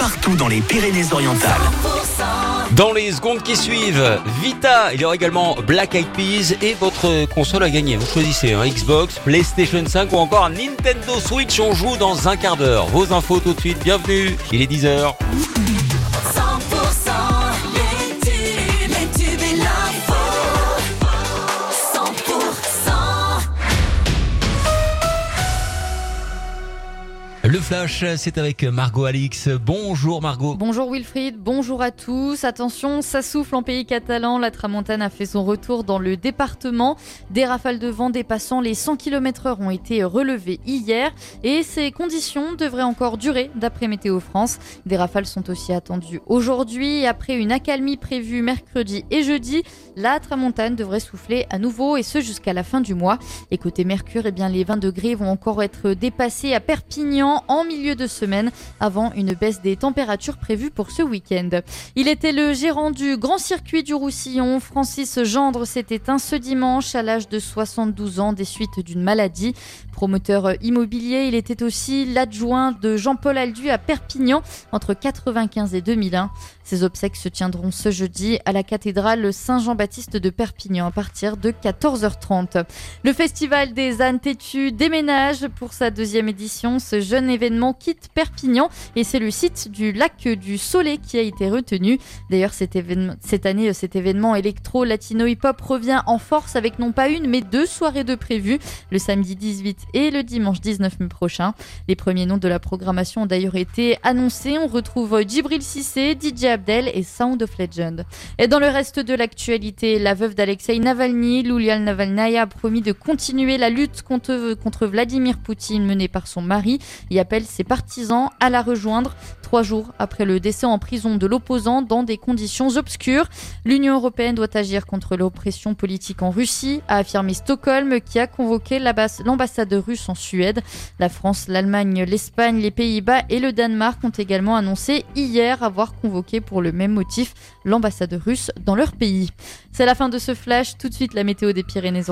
partout dans les Pyrénées-Orientales. Dans les secondes qui suivent, Vita, il y aura également Black Eyed Peas et votre console à gagner. Vous choisissez un Xbox, PlayStation 5 ou encore Nintendo Switch. On joue dans un quart d'heure. Vos infos tout de suite. Bienvenue. Il est 10h. Le flash, c'est avec Margot Alix. Bonjour Margot. Bonjour Wilfried, bonjour à tous. Attention, ça souffle en pays catalan. La tramontane a fait son retour dans le département. Des rafales de vent dépassant les 100 km/h ont été relevées hier et ces conditions devraient encore durer d'après Météo France. Des rafales sont aussi attendues aujourd'hui. Après une accalmie prévue mercredi et jeudi, la tramontane devrait souffler à nouveau et ce jusqu'à la fin du mois. Et côté Mercure, eh bien, les 20 degrés vont encore être dépassés à Perpignan en milieu de semaine avant une baisse des températures prévues pour ce week-end. Il était le gérant du Grand Circuit du Roussillon. Francis Gendre s'est éteint ce dimanche à l'âge de 72 ans des suites d'une maladie. Promoteur immobilier, il était aussi l'adjoint de Jean-Paul Aldu à Perpignan entre 95 et 2001. Ses obsèques se tiendront ce jeudi à la cathédrale Saint-Jean-Baptiste de Perpignan à partir de 14h30. Le festival des ânes têtus déménage pour sa deuxième édition. Ce jeune événement quitte Perpignan et c'est le site du lac du Soleil qui a été retenu. D'ailleurs, cette année, cet événement électro latino hip-hop revient en force avec non pas une mais deux soirées de prévues le samedi 18 et le dimanche 19 mai prochain. Les premiers noms de la programmation ont d'ailleurs été annoncés. On retrouve Djibril Cissé, DJ Abdel et Sound of Legend. Et dans le reste de l'actualité, la veuve d'Alexei Navalny, Lulia Navalnaya, a promis de continuer la lutte contre, contre Vladimir Poutine menée par son mari appelle ses partisans à la rejoindre trois jours après le décès en prison de l'opposant dans des conditions obscures. L'Union européenne doit agir contre l'oppression politique en Russie, a affirmé Stockholm qui a convoqué l'ambas- l'ambassadeur russe en Suède. La France, l'Allemagne, l'Espagne, les Pays-Bas et le Danemark ont également annoncé hier avoir convoqué pour le même motif l'ambassadeur russe dans leur pays. C'est la fin de ce flash. Tout de suite la météo des Pyrénées.